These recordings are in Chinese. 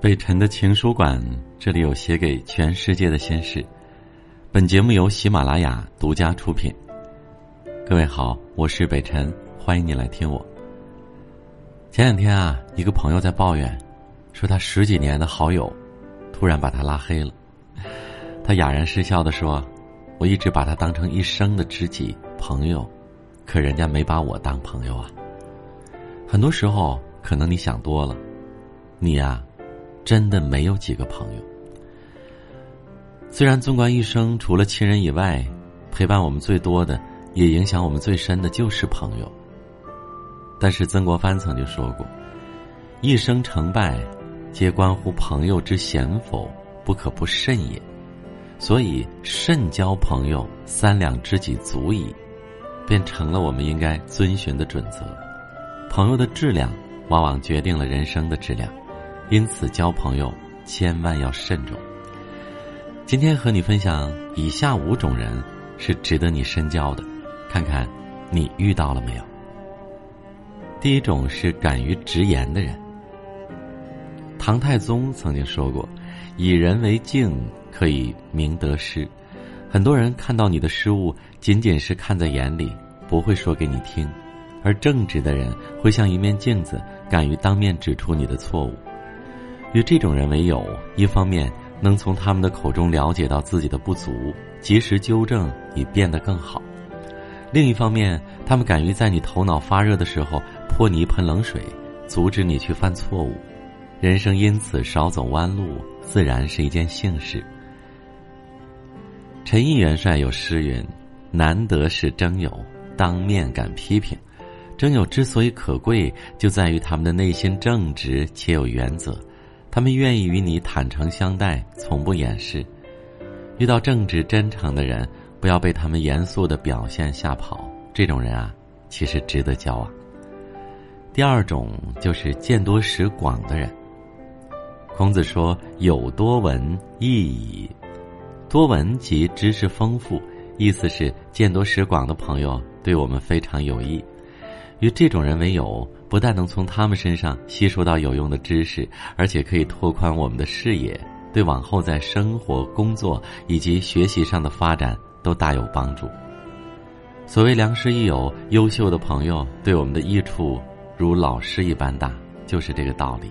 北辰的情书馆，这里有写给全世界的心事。本节目由喜马拉雅独家出品。各位好，我是北辰，欢迎你来听我。前两天啊，一个朋友在抱怨，说他十几年的好友，突然把他拉黑了。他哑然失笑的说：“我一直把他当成一生的知己朋友，可人家没把我当朋友啊。”很多时候，可能你想多了，你呀。真的没有几个朋友。虽然纵观一生，除了亲人以外，陪伴我们最多的，也影响我们最深的，就是朋友。但是曾国藩曾经说过：“一生成败，皆关乎朋友之贤否，不可不慎也。”所以，慎交朋友，三两知己足矣，便成了我们应该遵循的准则。朋友的质量，往往决定了人生的质量。因此，交朋友千万要慎重。今天和你分享以下五种人是值得你深交的，看看你遇到了没有。第一种是敢于直言的人。唐太宗曾经说过：“以人为镜，可以明得失。”很多人看到你的失误，仅仅是看在眼里，不会说给你听；而正直的人会像一面镜子，敢于当面指出你的错误。与这种人为友，一方面能从他们的口中了解到自己的不足，及时纠正以变得更好；另一方面，他们敢于在你头脑发热的时候泼你一盆冷水，阻止你去犯错误，人生因此少走弯路，自然是一件幸事。陈毅元帅有诗云：“难得是真友，当面敢批评。真友之所以可贵，就在于他们的内心正直且有原则。”他们愿意与你坦诚相待，从不掩饰。遇到正直真诚的人，不要被他们严肃的表现吓跑。这种人啊，其实值得交往。第二种就是见多识广的人。孔子说：“有多闻，益矣。”多闻即知识丰富，意思是见多识广的朋友对我们非常有益。与这种人为友。不但能从他们身上吸收到有用的知识，而且可以拓宽我们的视野，对往后在生活、工作以及学习上的发展都大有帮助。所谓良师益友，优秀的朋友对我们的益处如老师一般大，就是这个道理。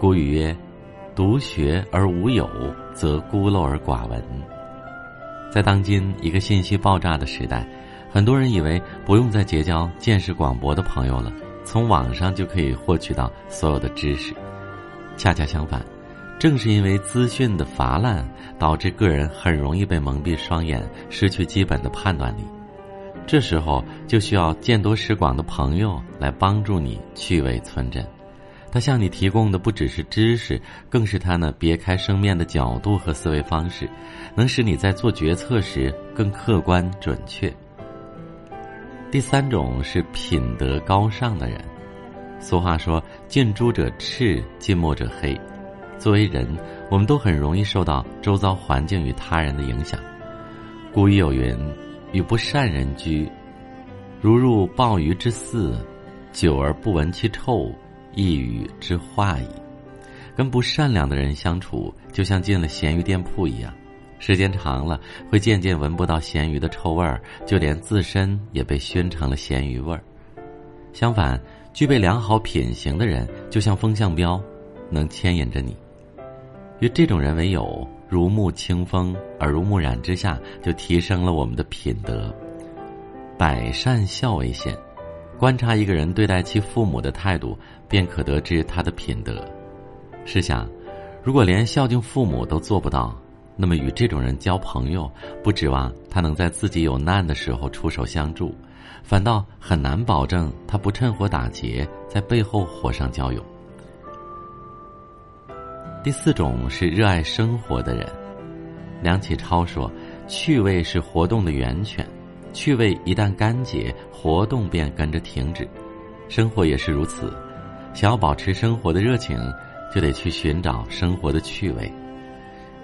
古语曰：“独学而无友，则孤陋而寡闻。”在当今一个信息爆炸的时代，很多人以为不用再结交见识广博的朋友了。从网上就可以获取到所有的知识，恰恰相反，正是因为资讯的乏滥，导致个人很容易被蒙蔽双眼，失去基本的判断力。这时候就需要见多识广的朋友来帮助你去伪存真。他向你提供的不只是知识，更是他那别开生面的角度和思维方式，能使你在做决策时更客观准确。第三种是品德高尚的人。俗话说：“近朱者赤，近墨者黑。”作为人，我们都很容易受到周遭环境与他人的影响。古语有云：“与不善人居，如入鲍鱼之肆，久而不闻其臭，一语之化矣。”跟不善良的人相处，就像进了咸鱼店铺一样。时间长了，会渐渐闻不到咸鱼的臭味儿，就连自身也被熏成了咸鱼味儿。相反，具备良好品行的人，就像风向标，能牵引着你。与这种人为友，如沐清风，耳濡目染之下，就提升了我们的品德。百善孝为先，观察一个人对待其父母的态度，便可得知他的品德。试想，如果连孝敬父母都做不到，那么，与这种人交朋友，不指望他能在自己有难的时候出手相助，反倒很难保证他不趁火打劫，在背后火上浇油。第四种是热爱生活的人。梁启超说：“趣味是活动的源泉，趣味一旦干竭，活动便跟着停止。生活也是如此，想要保持生活的热情，就得去寻找生活的趣味。”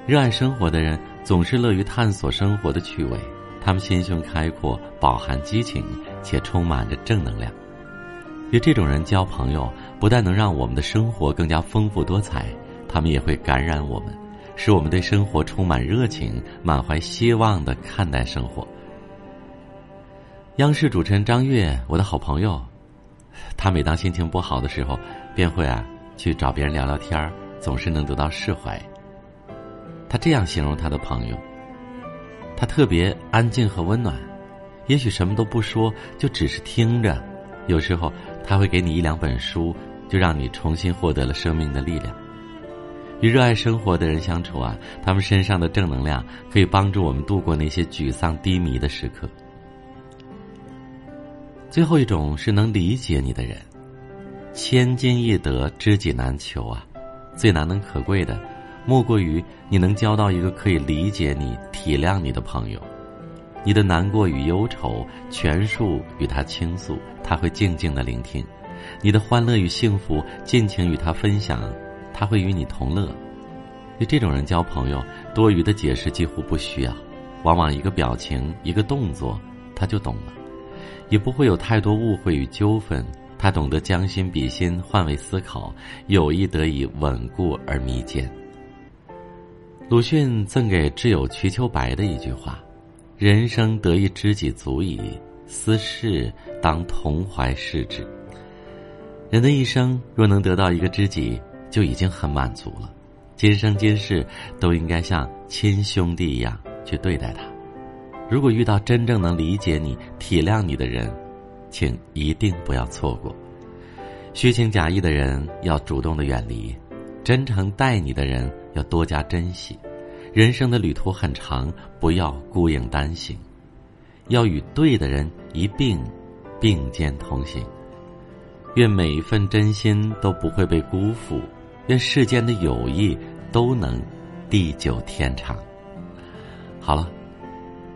热爱生活的人总是乐于探索生活的趣味，他们心胸开阔，饱含激情，且充满着正能量。与这种人交朋友，不但能让我们的生活更加丰富多彩，他们也会感染我们，使我们对生活充满热情，满怀希望的看待生活。央视主持人张悦，我的好朋友，他每当心情不好的时候，便会啊去找别人聊聊天儿，总是能得到释怀。他这样形容他的朋友：他特别安静和温暖，也许什么都不说，就只是听着。有时候他会给你一两本书，就让你重新获得了生命的力量。与热爱生活的人相处啊，他们身上的正能量可以帮助我们度过那些沮丧低迷的时刻。最后一种是能理解你的人，千金易得，知己难求啊！最难能可贵的，莫过于你能交到一个可以理解你、体谅你的朋友。你的难过与忧愁全数与他倾诉，他会静静的聆听；你的欢乐与幸福尽情与他分享，他会与你同乐。与这种人交朋友，多余的解释几乎不需要，往往一个表情、一个动作，他就懂了，也不会有太多误会与纠纷。他懂得将心比心，换位思考，友谊得以稳固而弥坚。鲁迅赠给挚友瞿秋白的一句话。人生得一知己足矣，私事当同怀视之。人的一生若能得到一个知己，就已经很满足了。今生今世都应该像亲兄弟一样去对待他。如果遇到真正能理解你、体谅你的人，请一定不要错过。虚情假意的人要主动的远离，真诚待你的人要多加珍惜。人生的旅途很长，不要孤影单行，要与对的人一并并肩同行。愿每一份真心都不会被辜负，愿世间的友谊都能地久天长。好了，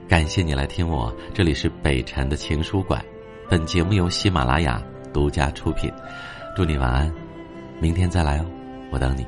感谢你来听我，这里是北辰的情书馆，本节目由喜马拉雅独家出品。祝你晚安，明天再来哦，我等你。